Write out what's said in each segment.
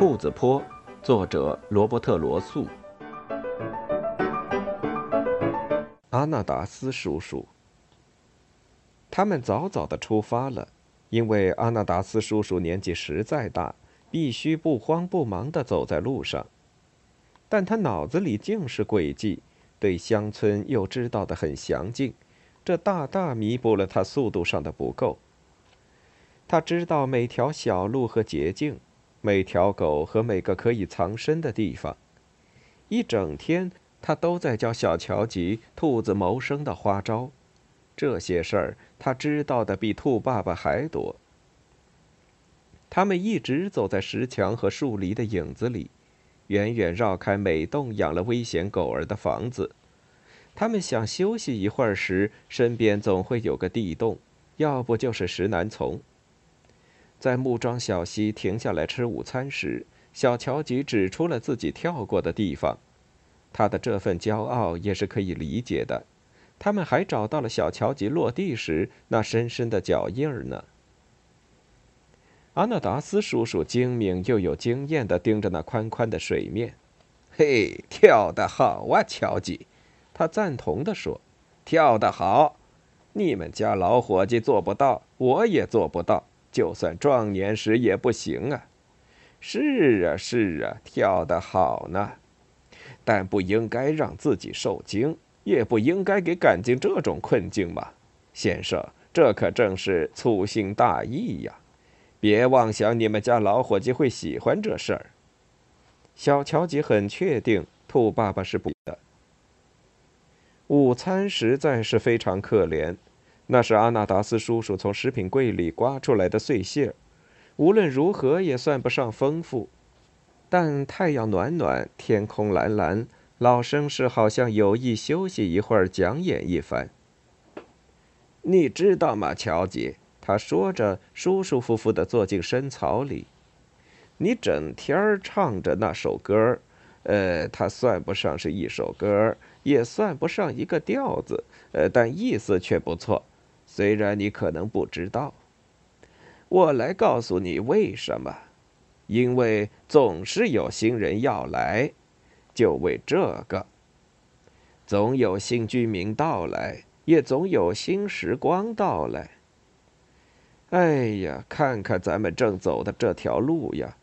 兔子坡，作者罗伯特·罗素。阿纳达斯叔叔。他们早早的出发了，因为阿纳达斯叔叔年纪实在大，必须不慌不忙的走在路上。但他脑子里尽是诡计，对乡村又知道的很详尽，这大大弥补了他速度上的不够。他知道每条小路和捷径。每条狗和每个可以藏身的地方，一整天他都在教小乔吉兔子谋生的花招。这些事儿他知道的比兔爸爸还多。他们一直走在石墙和树篱的影子里，远远绕开每栋养了危险狗儿的房子。他们想休息一会儿时，身边总会有个地洞，要不就是石楠丛。在木桩小溪停下来吃午餐时，小乔吉指出了自己跳过的地方，他的这份骄傲也是可以理解的。他们还找到了小乔吉落地时那深深的脚印儿呢。阿纳达斯叔叔精明又有经验地盯着那宽宽的水面，“嘿，跳得好啊，乔吉！”他赞同地说，“跳得好，你们家老伙计做不到，我也做不到。”就算壮年时也不行啊！是啊，是啊，跳得好呢，但不应该让自己受惊，也不应该给赶进这种困境嘛，先生，这可正是粗心大意呀！别妄想你们家老伙计会喜欢这事儿。小乔吉很确定，兔爸爸是不的。午餐实在是非常可怜。那是阿纳达斯叔叔从食品柜里刮出来的碎屑，无论如何也算不上丰富。但太阳暖暖，天空蓝蓝，老绅士好像有意休息一会儿，讲演一番。你知道吗，乔吉？他说着，舒舒服服地坐进深草里。你整天唱着那首歌儿呃，它算不上是一首歌儿也算不上一个调子，呃，但意思却不错。虽然你可能不知道，我来告诉你为什么。因为总是有新人要来，就为这个。总有新居民到来，也总有新时光到来。哎呀，看看咱们正走的这条路呀！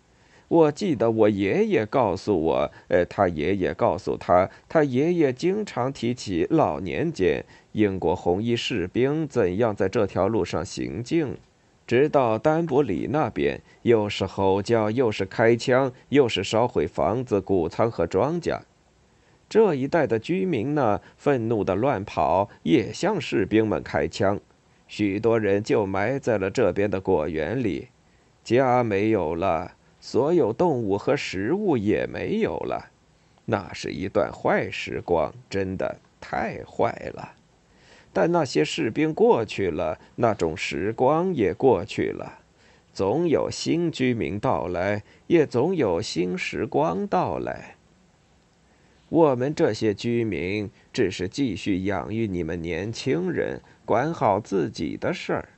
我记得我爷爷告诉我，呃，他爷爷告诉他，他爷爷经常提起老年间英国红衣士兵怎样在这条路上行进，直到丹伯里那边，又是吼叫，又是开枪，又是烧毁房子、谷仓和庄稼。这一带的居民呢，愤怒的乱跑，也向士兵们开枪，许多人就埋在了这边的果园里，家没有了。所有动物和食物也没有了，那是一段坏时光，真的太坏了。但那些士兵过去了，那种时光也过去了。总有新居民到来，也总有新时光到来。我们这些居民只是继续养育你们年轻人，管好自己的事儿，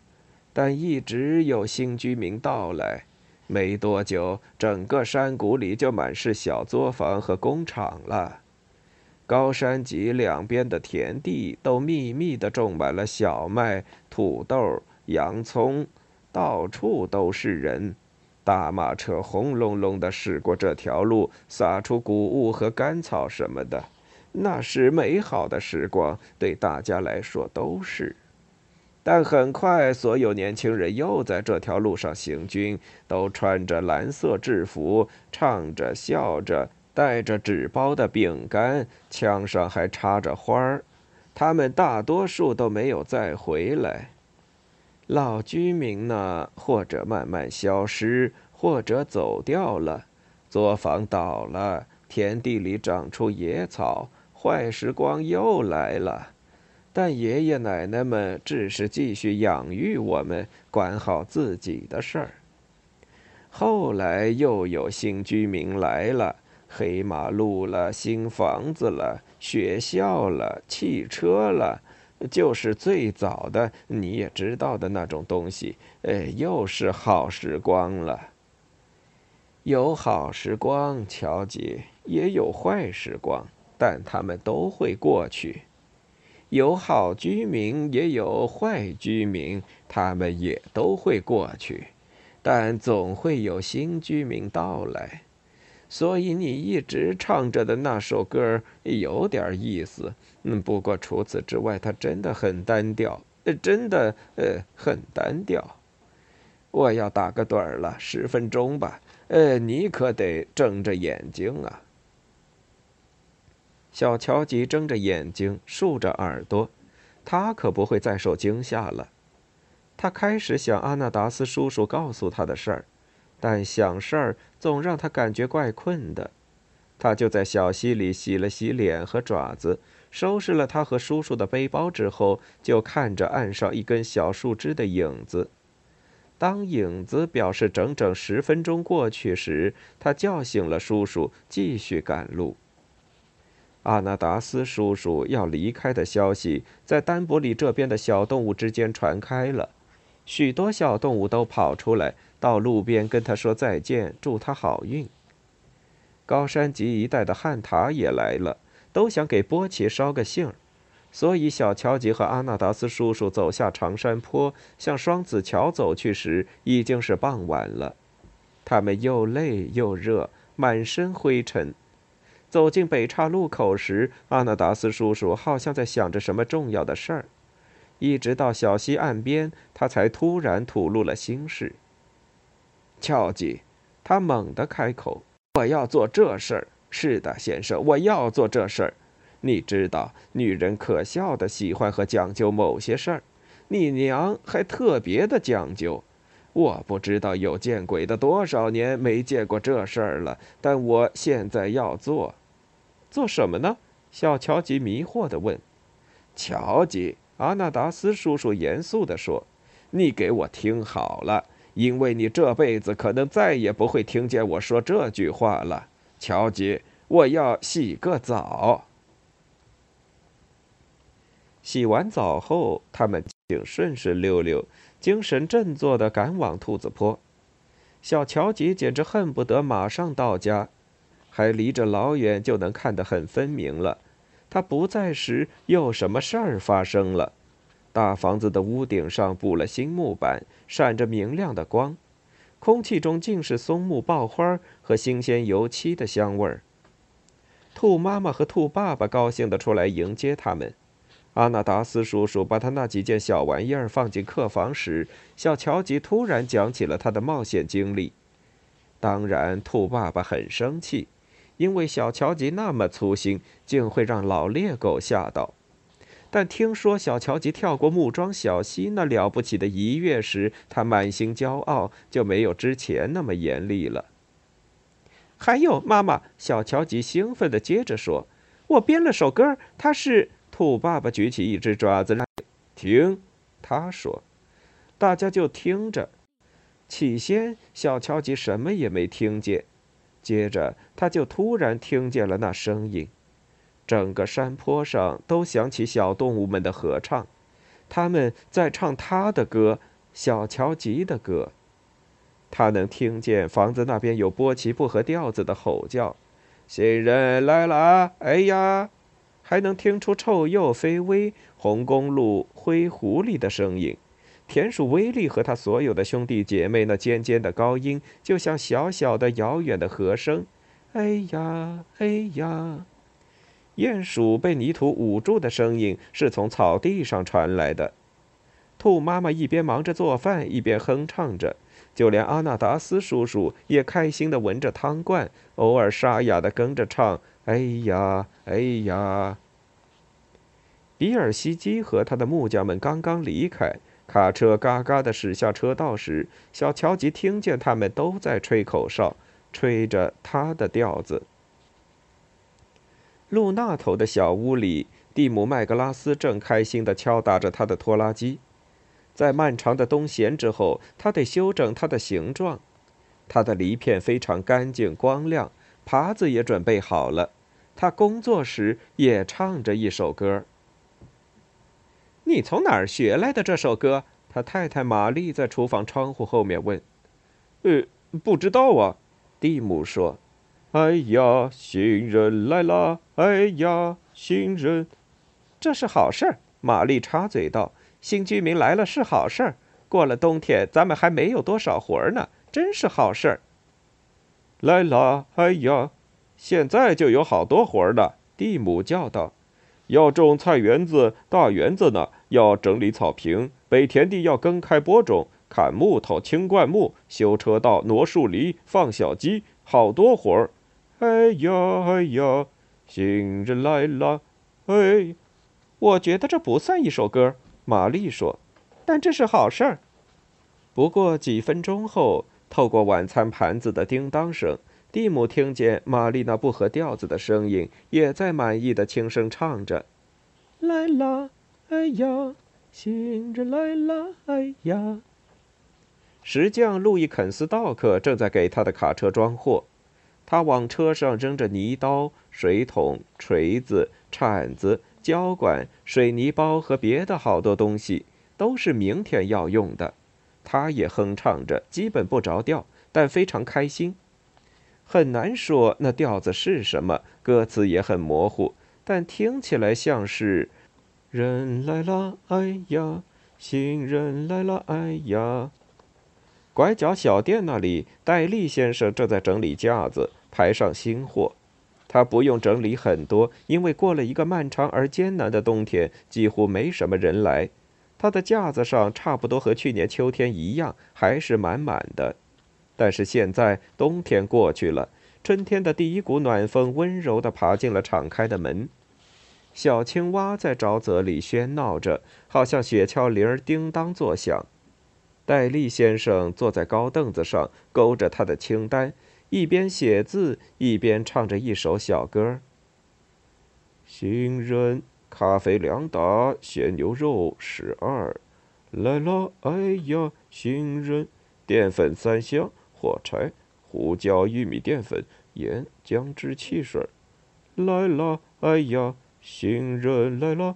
但一直有新居民到来。没多久，整个山谷里就满是小作坊和工厂了。高山脊两边的田地都密密地种满了小麦、土豆、洋葱，到处都是人。大马车轰隆隆地驶过这条路，撒出谷物和干草什么的。那是美好的时光，对大家来说都是。但很快，所有年轻人又在这条路上行军，都穿着蓝色制服，唱着、笑着，带着纸包的饼干，枪上还插着花儿。他们大多数都没有再回来。老居民呢，或者慢慢消失，或者走掉了。作坊倒了，田地里长出野草，坏时光又来了。但爷爷奶奶们只是继续养育我们，管好自己的事儿。后来又有新居民来了，黑马路了，新房子了，学校了，汽车了，就是最早的你也知道的那种东西。哎，又是好时光了。有好时光，乔吉，也有坏时光，但他们都会过去。有好居民，也有坏居民，他们也都会过去，但总会有新居民到来。所以你一直唱着的那首歌有点意思，嗯，不过除此之外，它真的很单调，呃真的，呃，很单调。我要打个盹儿了，十分钟吧。呃，你可得睁着眼睛啊！小乔吉睁着眼睛，竖着耳朵，他可不会再受惊吓了。他开始想阿纳达斯叔叔告诉他的事儿，但想事儿总让他感觉怪困的。他就在小溪里洗了洗脸和爪子，收拾了他和叔叔的背包之后，就看着岸上一根小树枝的影子。当影子表示整整十分钟过去时，他叫醒了叔叔，继续赶路。阿纳达斯叔叔要离开的消息在丹伯里这边的小动物之间传开了，许多小动物都跑出来，到路边跟他说再见，祝他好运。高山脊一带的汉塔也来了，都想给波奇捎个信儿。所以，小乔吉和阿纳达斯叔叔走下长山坡，向双子桥走去时，已经是傍晚了。他们又累又热，满身灰尘。走进北岔路口时，阿纳达斯叔叔好像在想着什么重要的事儿。一直到小溪岸边，他才突然吐露了心事。乔吉，他猛地开口：“我要做这事儿。是的，先生，我要做这事儿。”你知道，女人可笑的喜欢和讲究某些事儿，你娘还特别的讲究。我不知道有见鬼的多少年没见过这事儿了，但我现在要做，做什么呢？小乔吉迷惑地问。乔吉，阿纳达斯叔叔严肃地说：“你给我听好了，因为你这辈子可能再也不会听见我说这句话了。”乔吉，我要洗个澡。洗完澡后，他们竟顺顺溜溜，精神振作地赶往兔子坡。小乔吉简直恨不得马上到家，还离着老远就能看得很分明了。他不在时，又什么事儿发生了？大房子的屋顶上补了新木板，闪着明亮的光，空气中尽是松木爆花和新鲜油漆的香味儿。兔妈妈和兔爸爸高兴地出来迎接他们。阿纳达斯叔叔把他那几件小玩意儿放进客房时，小乔吉突然讲起了他的冒险经历。当然，兔爸爸很生气，因为小乔吉那么粗心，竟会让老猎狗吓到。但听说小乔吉跳过木桩小溪那了不起的一跃时，他满心骄傲，就没有之前那么严厉了。还有，妈妈，小乔吉兴奋地接着说：“我编了首歌，它是……”兔爸爸举起一只爪子来听，他说：“大家就听着。”起先，小乔吉什么也没听见，接着他就突然听见了那声音。整个山坡上都响起小动物们的合唱，他们在唱他的歌，小乔吉的歌。他能听见房子那边有波奇不合调子的吼叫：“新人来了！哎呀！”还能听出臭鼬飞威、红公鹿灰狐狸的声音，田鼠威利和他所有的兄弟姐妹那尖尖的高音，就像小小的遥远的和声。哎呀，哎呀！鼹鼠被泥土捂住的声音是从草地上传来的。兔妈妈一边忙着做饭，一边哼唱着，就连阿纳达斯叔叔也开心地闻着汤罐，偶尔沙哑地跟着唱。哎呀，哎呀！比尔西基和他的木匠们刚刚离开，卡车嘎嘎地驶下车道时，小乔吉听见他们都在吹口哨，吹着他的调子。路那头的小屋里，蒂姆·麦格拉斯正开心地敲打着他的拖拉机。在漫长的冬闲之后，他得修整它的形状。他的鳞片非常干净光亮，耙子也准备好了。他工作时也唱着一首歌。你从哪儿学来的这首歌？他太太玛丽在厨房窗户后面问。“呃，不知道啊。”蒂姆说：“哎呀，新人来啦！哎呀，新人，这是好事儿。”玛丽插嘴道：“新居民来了是好事儿。过了冬天，咱们还没有多少活儿呢，真是好事儿。”来啦！哎呀，现在就有好多活儿呢。蒂姆叫道：“要种菜园子、大园子呢，要整理草坪，北田地要耕开播种，砍木头、清灌木、修车道、挪树篱、放小鸡，好多活儿。哎呀，哎呀，新人来了！哎，我觉得这不算一首歌。”玛丽说，“但这是好事儿。”不过几分钟后，透过晚餐盘子的叮当声。蒂姆听见玛丽那不合调子的声音，也在满意的轻声唱着：“来啦，哎呀，新人来啦，哎呀。”石匠路易肯斯道克正在给他的卡车装货，他往车上扔着泥刀、水桶、锤子、铲子、胶管、水泥包和别的好多东西，都是明天要用的。他也哼唱着，基本不着调，但非常开心。很难说那调子是什么，歌词也很模糊，但听起来像是“人来了，哎呀，行人来了，哎呀”。拐角小店那里，戴利先生正在整理架子，排上新货。他不用整理很多，因为过了一个漫长而艰难的冬天，几乎没什么人来。他的架子上差不多和去年秋天一样，还是满满的。但是现在冬天过去了，春天的第一股暖风温柔地爬进了敞开的门。小青蛙在沼泽里喧闹着，好像雪橇铃儿叮当作响。戴利先生坐在高凳子上，勾着他的清单，一边写字一边唱着一首小歌。新人，咖啡两打，鲜牛肉十二，来了，哎呀，新人，淀粉三箱。火柴、胡椒、玉米淀粉、盐、姜汁、汽水，来了！哎呀，新人来了！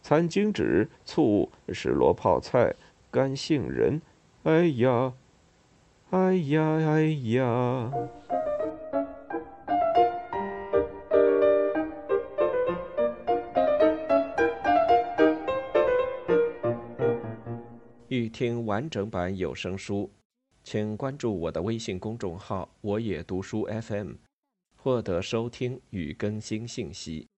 餐巾纸、醋、石螺泡菜、干杏仁，哎呀，哎呀，哎呀！欲听完整版有声书。请关注我的微信公众号“我也读书 FM”，获得收听与更新信息。